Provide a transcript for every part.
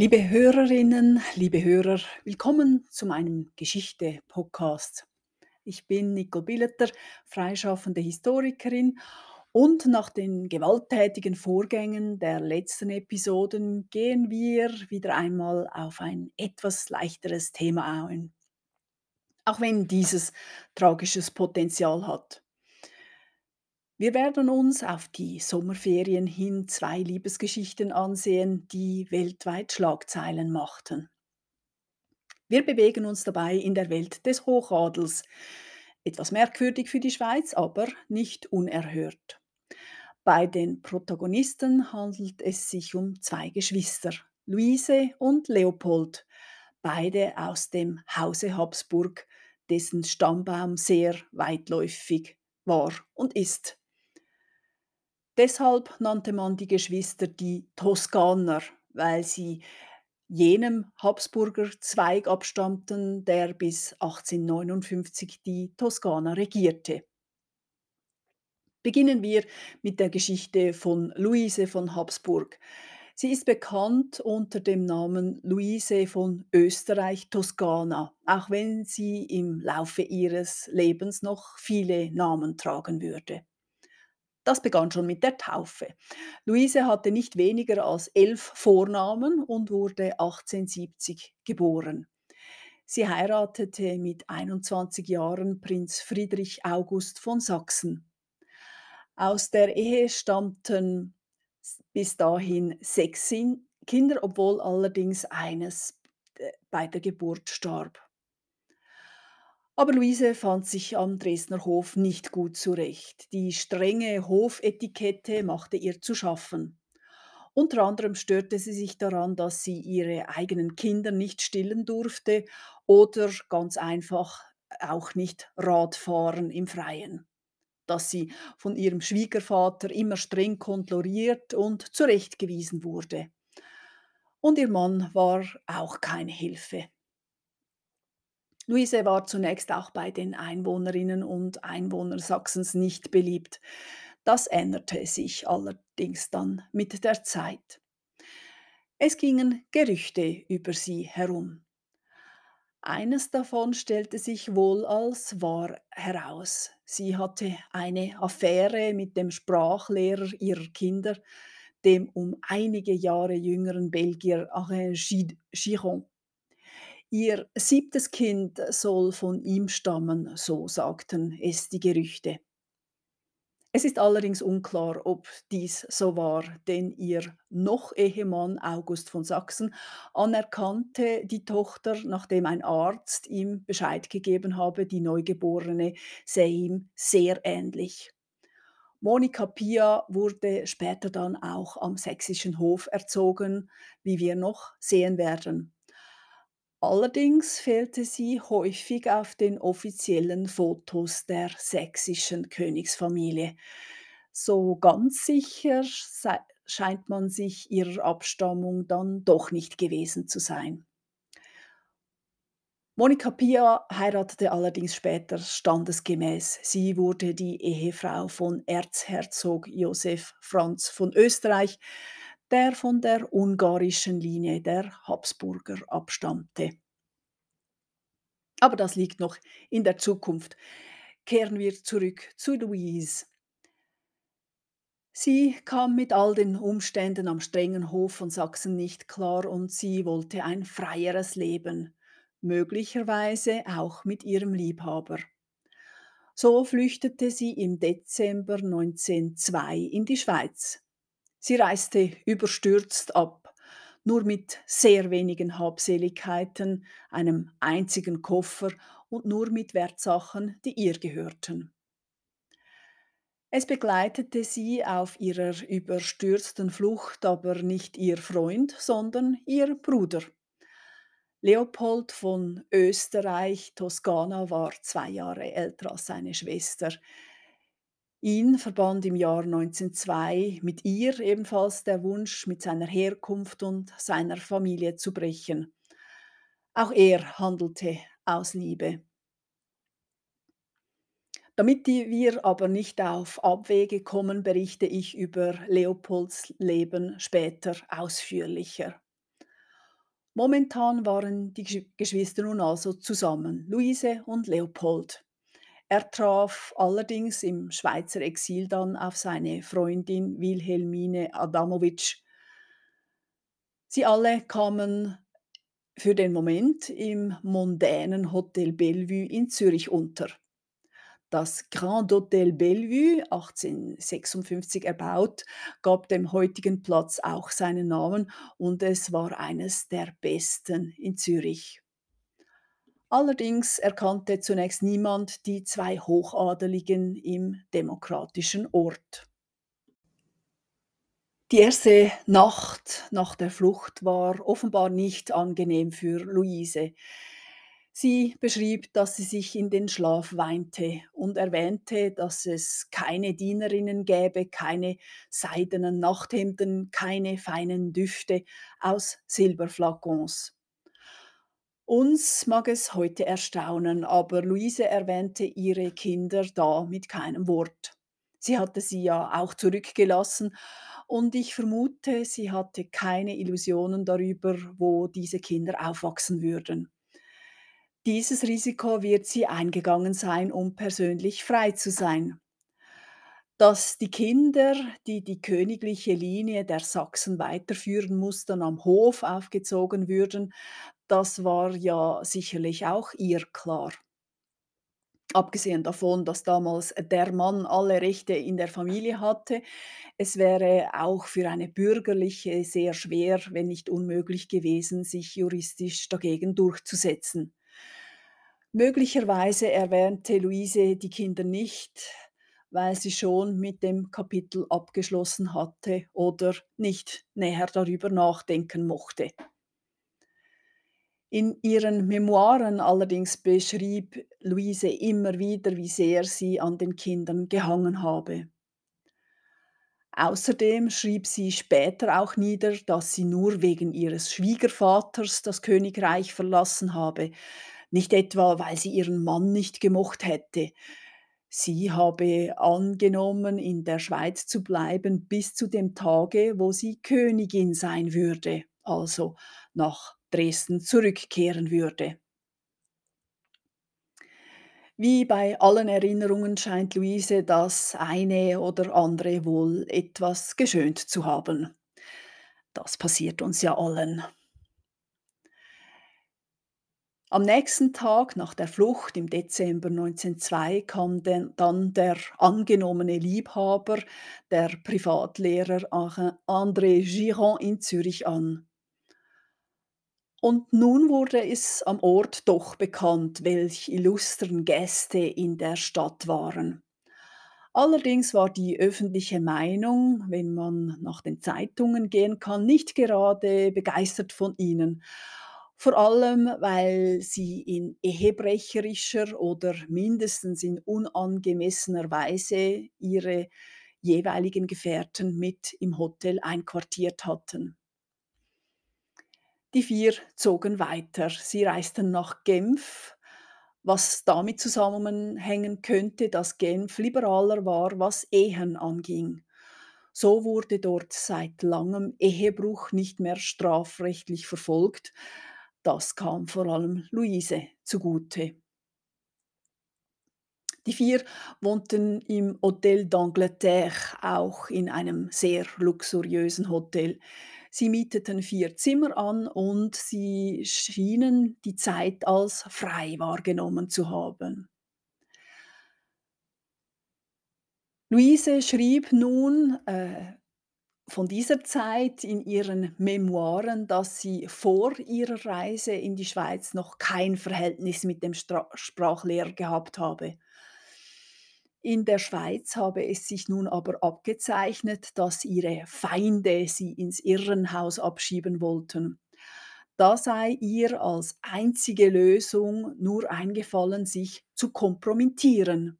Liebe Hörerinnen, liebe Hörer, willkommen zu meinem Geschichte-Podcast. Ich bin Nicole Billeter, freischaffende Historikerin und nach den gewalttätigen Vorgängen der letzten Episoden gehen wir wieder einmal auf ein etwas leichteres Thema ein. Auch wenn dieses tragisches Potenzial hat. Wir werden uns auf die Sommerferien hin zwei Liebesgeschichten ansehen, die weltweit Schlagzeilen machten. Wir bewegen uns dabei in der Welt des Hochadels. Etwas merkwürdig für die Schweiz, aber nicht unerhört. Bei den Protagonisten handelt es sich um zwei Geschwister, Luise und Leopold, beide aus dem Hause Habsburg, dessen Stammbaum sehr weitläufig war und ist. Deshalb nannte man die Geschwister die Toskaner, weil sie jenem Habsburger Zweig abstammten, der bis 1859 die Toskana regierte. Beginnen wir mit der Geschichte von Luise von Habsburg. Sie ist bekannt unter dem Namen Luise von Österreich-Toskana, auch wenn sie im Laufe ihres Lebens noch viele Namen tragen würde. Das begann schon mit der Taufe. Luise hatte nicht weniger als elf Vornamen und wurde 1870 geboren. Sie heiratete mit 21 Jahren Prinz Friedrich August von Sachsen. Aus der Ehe stammten bis dahin sechs Kinder, obwohl allerdings eines äh, bei der Geburt starb. Aber Luise fand sich am Dresdner Hof nicht gut zurecht. Die strenge Hofetikette machte ihr zu schaffen. Unter anderem störte sie sich daran, dass sie ihre eigenen Kinder nicht stillen durfte oder ganz einfach auch nicht Radfahren im Freien. Dass sie von ihrem Schwiegervater immer streng kontrolliert und zurechtgewiesen wurde. Und ihr Mann war auch keine Hilfe. Luise war zunächst auch bei den Einwohnerinnen und Einwohnern Sachsens nicht beliebt. Das änderte sich allerdings dann mit der Zeit. Es gingen Gerüchte über sie herum. Eines davon stellte sich wohl als wahr heraus. Sie hatte eine Affäre mit dem Sprachlehrer ihrer Kinder, dem um einige Jahre jüngeren Belgier Alain Giron. Ihr siebtes Kind soll von ihm stammen, so sagten es die Gerüchte. Es ist allerdings unklar, ob dies so war, denn ihr Noch-Ehemann August von Sachsen anerkannte die Tochter, nachdem ein Arzt ihm Bescheid gegeben habe, die Neugeborene sei ihm sehr ähnlich. Monika Pia wurde später dann auch am sächsischen Hof erzogen, wie wir noch sehen werden. Allerdings fehlte sie häufig auf den offiziellen Fotos der sächsischen Königsfamilie. So ganz sicher scheint man sich ihrer Abstammung dann doch nicht gewesen zu sein. Monika Pia heiratete allerdings später standesgemäß. Sie wurde die Ehefrau von Erzherzog Josef Franz von Österreich, der von der ungarischen Linie der Habsburger abstammte. Aber das liegt noch in der Zukunft. Kehren wir zurück zu Louise. Sie kam mit all den Umständen am strengen Hof von Sachsen nicht klar und sie wollte ein freieres Leben, möglicherweise auch mit ihrem Liebhaber. So flüchtete sie im Dezember 1902 in die Schweiz. Sie reiste überstürzt ab, nur mit sehr wenigen Habseligkeiten, einem einzigen Koffer und nur mit Wertsachen, die ihr gehörten. Es begleitete sie auf ihrer überstürzten Flucht aber nicht ihr Freund, sondern ihr Bruder. Leopold von Österreich Toskana war zwei Jahre älter als seine Schwester. Ihn verband im Jahr 1902 mit ihr ebenfalls der Wunsch, mit seiner Herkunft und seiner Familie zu brechen. Auch er handelte aus Liebe. Damit wir aber nicht auf Abwege kommen, berichte ich über Leopolds Leben später ausführlicher. Momentan waren die Gesch Geschwister nun also zusammen, Luise und Leopold. Er traf allerdings im Schweizer Exil dann auf seine Freundin Wilhelmine Adamovitsch. Sie alle kamen für den Moment im mondänen Hotel Bellevue in Zürich unter. Das Grand Hotel Bellevue, 1856 erbaut, gab dem heutigen Platz auch seinen Namen und es war eines der besten in Zürich. Allerdings erkannte zunächst niemand die zwei Hochadeligen im demokratischen Ort. Die erste Nacht nach der Flucht war offenbar nicht angenehm für Luise. Sie beschrieb, dass sie sich in den Schlaf weinte und erwähnte, dass es keine Dienerinnen gäbe, keine seidenen Nachthemden, keine feinen Düfte aus Silberflakons. Uns mag es heute erstaunen, aber Luise erwähnte ihre Kinder da mit keinem Wort. Sie hatte sie ja auch zurückgelassen und ich vermute, sie hatte keine Illusionen darüber, wo diese Kinder aufwachsen würden. Dieses Risiko wird sie eingegangen sein, um persönlich frei zu sein. Dass die Kinder, die die königliche Linie der Sachsen weiterführen mussten, am Hof aufgezogen würden, das war ja sicherlich auch ihr klar. Abgesehen davon, dass damals der Mann alle Rechte in der Familie hatte, es wäre auch für eine bürgerliche sehr schwer, wenn nicht unmöglich gewesen, sich juristisch dagegen durchzusetzen. Möglicherweise erwähnte Luise die Kinder nicht, weil sie schon mit dem Kapitel abgeschlossen hatte oder nicht näher darüber nachdenken mochte. In ihren Memoiren allerdings beschrieb Luise immer wieder, wie sehr sie an den Kindern gehangen habe. Außerdem schrieb sie später auch nieder, dass sie nur wegen ihres Schwiegervaters das Königreich verlassen habe, nicht etwa, weil sie ihren Mann nicht gemocht hätte. Sie habe angenommen, in der Schweiz zu bleiben bis zu dem Tage, wo sie Königin sein würde, also nach Dresden zurückkehren würde. Wie bei allen Erinnerungen scheint Luise das eine oder andere wohl etwas geschönt zu haben. Das passiert uns ja allen. Am nächsten Tag nach der Flucht im Dezember 1902 kam denn dann der angenommene Liebhaber, der Privatlehrer André Giron in Zürich an. Und nun wurde es am Ort doch bekannt, welch illustren Gäste in der Stadt waren. Allerdings war die öffentliche Meinung, wenn man nach den Zeitungen gehen kann, nicht gerade begeistert von ihnen. Vor allem, weil sie in ehebrecherischer oder mindestens in unangemessener Weise ihre jeweiligen Gefährten mit im Hotel einquartiert hatten. Die vier zogen weiter. Sie reisten nach Genf, was damit zusammenhängen könnte, dass Genf liberaler war, was Ehen anging. So wurde dort seit langem Ehebruch nicht mehr strafrechtlich verfolgt. Das kam vor allem Luise zugute. Die vier wohnten im Hotel d'Angleterre, auch in einem sehr luxuriösen Hotel. Sie mieteten vier Zimmer an und sie schienen die Zeit als frei wahrgenommen zu haben. Luise schrieb nun äh, von dieser Zeit in ihren Memoiren, dass sie vor ihrer Reise in die Schweiz noch kein Verhältnis mit dem Stra Sprachlehrer gehabt habe. In der Schweiz habe es sich nun aber abgezeichnet, dass ihre Feinde sie ins Irrenhaus abschieben wollten. Da sei ihr als einzige Lösung nur eingefallen, sich zu kompromittieren.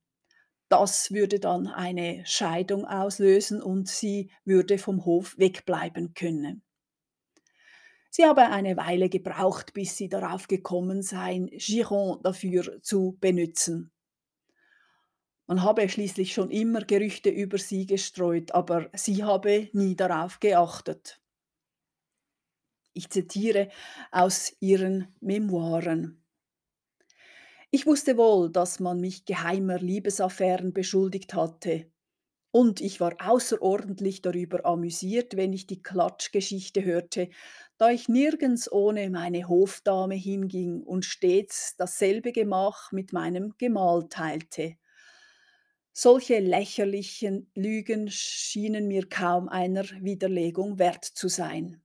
Das würde dann eine Scheidung auslösen und sie würde vom Hof wegbleiben können. Sie habe eine Weile gebraucht, bis sie darauf gekommen sei, Giron dafür zu benutzen. Man habe schließlich schon immer Gerüchte über sie gestreut, aber sie habe nie darauf geachtet. Ich zitiere aus ihren Memoiren. Ich wusste wohl, dass man mich geheimer Liebesaffären beschuldigt hatte. Und ich war außerordentlich darüber amüsiert, wenn ich die Klatschgeschichte hörte, da ich nirgends ohne meine Hofdame hinging und stets dasselbe Gemach mit meinem Gemahl teilte. Solche lächerlichen Lügen schienen mir kaum einer Widerlegung wert zu sein.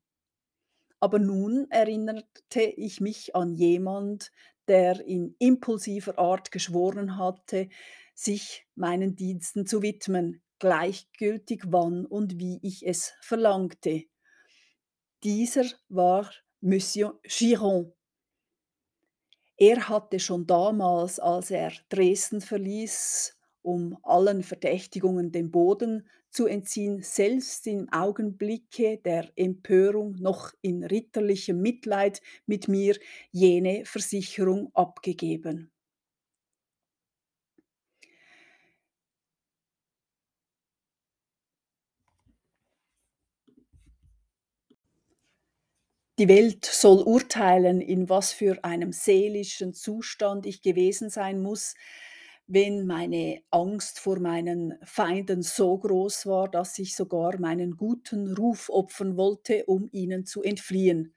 Aber nun erinnerte ich mich an jemand, der in impulsiver Art geschworen hatte, sich meinen Diensten zu widmen, gleichgültig wann und wie ich es verlangte. Dieser war Monsieur Giron. Er hatte schon damals, als er Dresden verließ, um allen Verdächtigungen den Boden zu entziehen, selbst im Augenblicke der Empörung noch in ritterlichem Mitleid mit mir jene Versicherung abgegeben. Die Welt soll urteilen, in was für einem seelischen Zustand ich gewesen sein muss, wenn meine Angst vor meinen Feinden so groß war, dass ich sogar meinen guten Ruf opfern wollte, um ihnen zu entfliehen.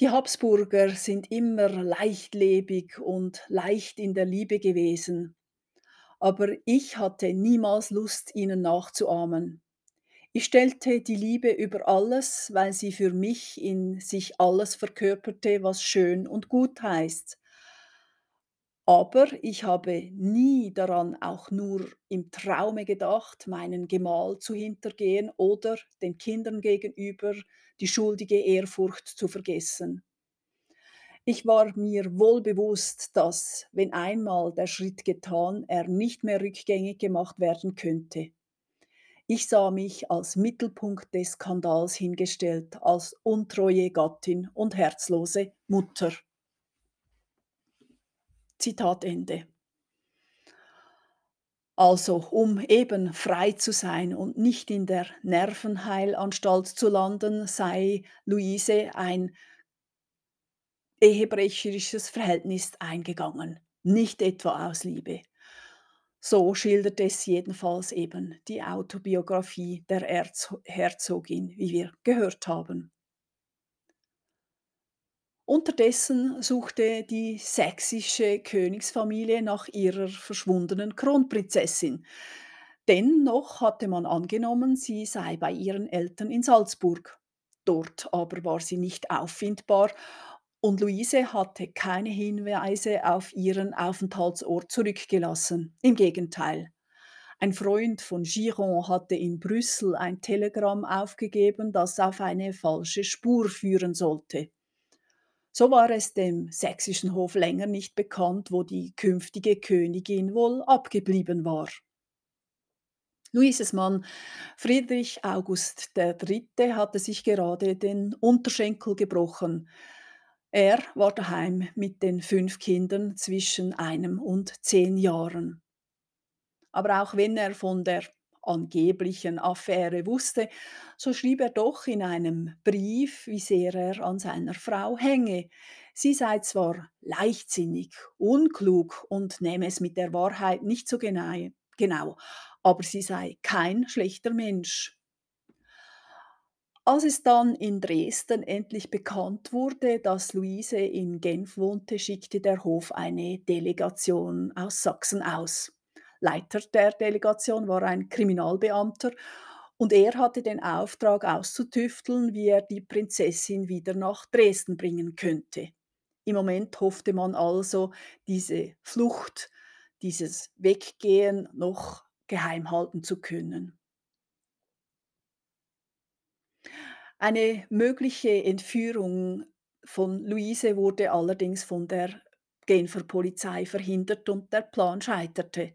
Die Habsburger sind immer leichtlebig und leicht in der Liebe gewesen, aber ich hatte niemals Lust, ihnen nachzuahmen. Ich stellte die Liebe über alles, weil sie für mich in sich alles verkörperte, was schön und gut heißt. Aber ich habe nie daran auch nur im Traume gedacht, meinen Gemahl zu hintergehen oder den Kindern gegenüber die schuldige Ehrfurcht zu vergessen. Ich war mir wohl bewusst, dass, wenn einmal der Schritt getan, er nicht mehr rückgängig gemacht werden könnte. Ich sah mich als Mittelpunkt des Skandals hingestellt, als untreue Gattin und herzlose Mutter. Zitat Ende. Also, um eben frei zu sein und nicht in der Nervenheilanstalt zu landen, sei Luise ein ehebrecherisches Verhältnis eingegangen, nicht etwa aus Liebe. So schildert es jedenfalls eben die Autobiografie der Erzo Herzogin, wie wir gehört haben. Unterdessen suchte die sächsische Königsfamilie nach ihrer verschwundenen Kronprinzessin. Dennoch hatte man angenommen, sie sei bei ihren Eltern in Salzburg. Dort aber war sie nicht auffindbar und Luise hatte keine Hinweise auf ihren Aufenthaltsort zurückgelassen. Im Gegenteil. Ein Freund von Giron hatte in Brüssel ein Telegramm aufgegeben, das auf eine falsche Spur führen sollte. So war es dem sächsischen Hof länger nicht bekannt, wo die künftige Königin wohl abgeblieben war. Luises Mann Friedrich August III. hatte sich gerade den Unterschenkel gebrochen. Er war daheim mit den fünf Kindern zwischen einem und zehn Jahren. Aber auch wenn er von der angeblichen Affäre wusste, so schrieb er doch in einem Brief, wie sehr er an seiner Frau hänge. Sie sei zwar leichtsinnig, unklug und nehme es mit der Wahrheit nicht so genau, genau aber sie sei kein schlechter Mensch. Als es dann in Dresden endlich bekannt wurde, dass Luise in Genf wohnte, schickte der Hof eine Delegation aus Sachsen aus. Leiter der Delegation war ein Kriminalbeamter und er hatte den Auftrag auszutüfteln, wie er die Prinzessin wieder nach Dresden bringen könnte. Im Moment hoffte man also, diese Flucht, dieses Weggehen noch geheim halten zu können. Eine mögliche Entführung von Luise wurde allerdings von der Genfer Polizei verhindert und der Plan scheiterte.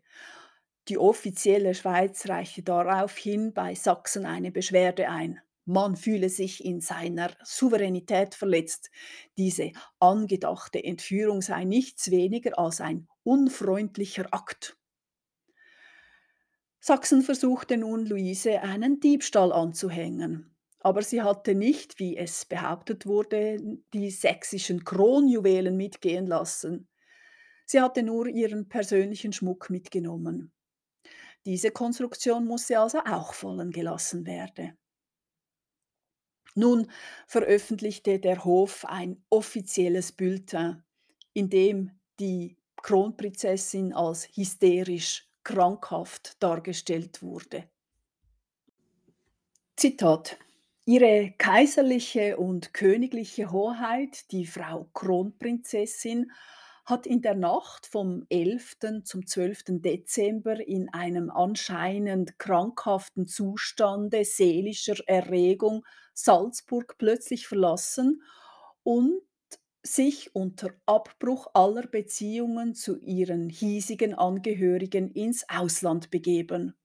Die offizielle Schweiz reichte daraufhin bei Sachsen eine Beschwerde ein. Man fühle sich in seiner Souveränität verletzt. Diese angedachte Entführung sei nichts weniger als ein unfreundlicher Akt. Sachsen versuchte nun Luise einen Diebstahl anzuhängen. Aber sie hatte nicht, wie es behauptet wurde, die sächsischen Kronjuwelen mitgehen lassen. Sie hatte nur ihren persönlichen Schmuck mitgenommen. Diese Konstruktion musste also auch fallen gelassen werden. Nun veröffentlichte der Hof ein offizielles Bulletin, in dem die Kronprinzessin als hysterisch krankhaft dargestellt wurde. Zitat: „Ihre Kaiserliche und Königliche Hoheit, die Frau Kronprinzessin, hat in der Nacht vom 11. zum 12. Dezember in einem anscheinend krankhaften Zustande seelischer Erregung Salzburg plötzlich verlassen und sich unter Abbruch aller Beziehungen zu ihren hiesigen Angehörigen ins Ausland begeben.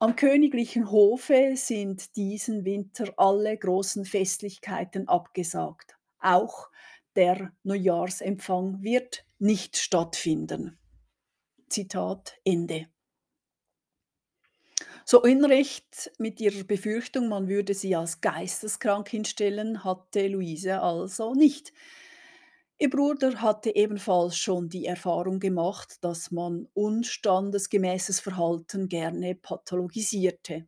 Am königlichen Hofe sind diesen Winter alle großen Festlichkeiten abgesagt. Auch der Neujahrsempfang wird nicht stattfinden. Zitat Ende. So Unrecht mit ihrer Befürchtung, man würde sie als geisteskrank hinstellen, hatte Luise also nicht. Ihr Bruder hatte ebenfalls schon die Erfahrung gemacht, dass man unstandesgemäßes Verhalten gerne pathologisierte.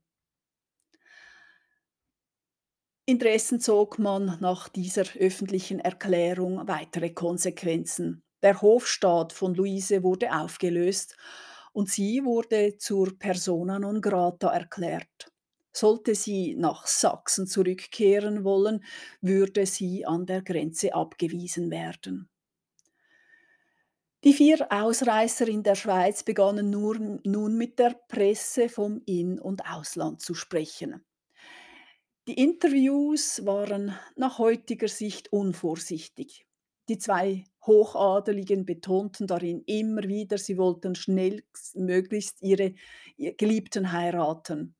Indessen zog man nach dieser öffentlichen Erklärung weitere Konsequenzen. Der Hofstaat von Luise wurde aufgelöst und sie wurde zur persona non grata erklärt. Sollte sie nach Sachsen zurückkehren wollen, würde sie an der Grenze abgewiesen werden. Die vier Ausreißer in der Schweiz begannen nur, nun mit der Presse vom In- und Ausland zu sprechen. Die Interviews waren nach heutiger Sicht unvorsichtig. Die zwei Hochadeligen betonten darin immer wieder, sie wollten schnellstmöglichst ihre Geliebten heiraten.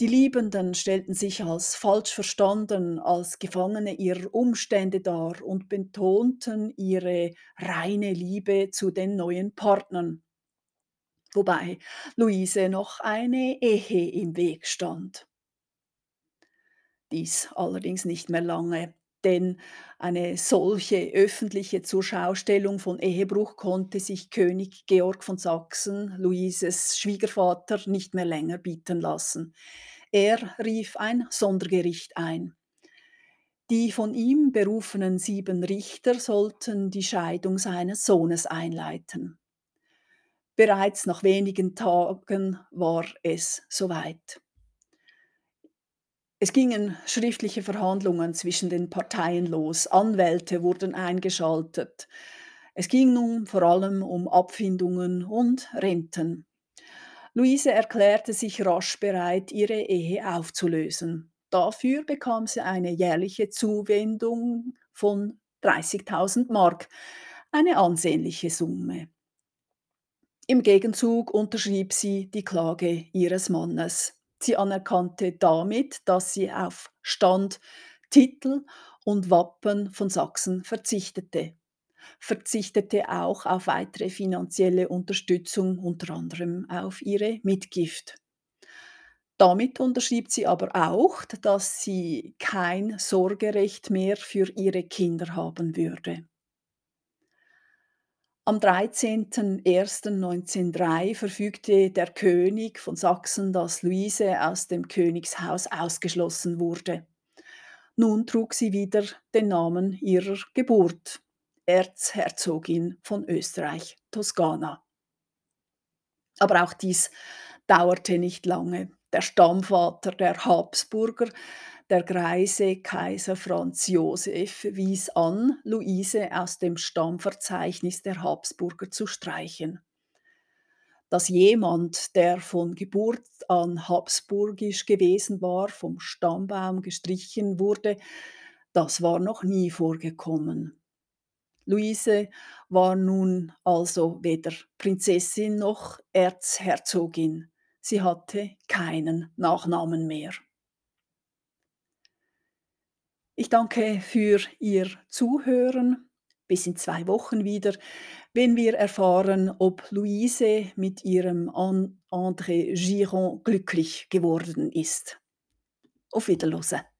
Die Liebenden stellten sich als falsch verstanden, als Gefangene ihrer Umstände dar und betonten ihre reine Liebe zu den neuen Partnern. Wobei Luise noch eine Ehe im Weg stand. Dies allerdings nicht mehr lange denn eine solche öffentliche Zurschaustellung von Ehebruch konnte sich König Georg von Sachsen, Luises Schwiegervater, nicht mehr länger bieten lassen. Er rief ein Sondergericht ein. Die von ihm berufenen sieben Richter sollten die Scheidung seines Sohnes einleiten. Bereits nach wenigen Tagen war es soweit. Es gingen schriftliche Verhandlungen zwischen den Parteien los, Anwälte wurden eingeschaltet. Es ging nun vor allem um Abfindungen und Renten. Luise erklärte sich rasch bereit, ihre Ehe aufzulösen. Dafür bekam sie eine jährliche Zuwendung von 30.000 Mark, eine ansehnliche Summe. Im Gegenzug unterschrieb sie die Klage ihres Mannes. Sie anerkannte damit, dass sie auf Stand, Titel und Wappen von Sachsen verzichtete. Verzichtete auch auf weitere finanzielle Unterstützung, unter anderem auf ihre Mitgift. Damit unterschrieb sie aber auch, dass sie kein Sorgerecht mehr für ihre Kinder haben würde. Am 13.01.1903 verfügte der König von Sachsen, dass Luise aus dem Königshaus ausgeschlossen wurde. Nun trug sie wieder den Namen ihrer Geburt, Erzherzogin von Österreich-Toskana. Aber auch dies dauerte nicht lange. Der Stammvater der Habsburger der greise Kaiser Franz Josef wies an, Luise aus dem Stammverzeichnis der Habsburger zu streichen. Dass jemand, der von Geburt an habsburgisch gewesen war, vom Stammbaum gestrichen wurde, das war noch nie vorgekommen. Luise war nun also weder Prinzessin noch Erzherzogin. Sie hatte keinen Nachnamen mehr. Ich danke für Ihr Zuhören. Bis in zwei Wochen wieder, wenn wir erfahren, ob Luise mit ihrem André Giron glücklich geworden ist. Auf Wiederhören.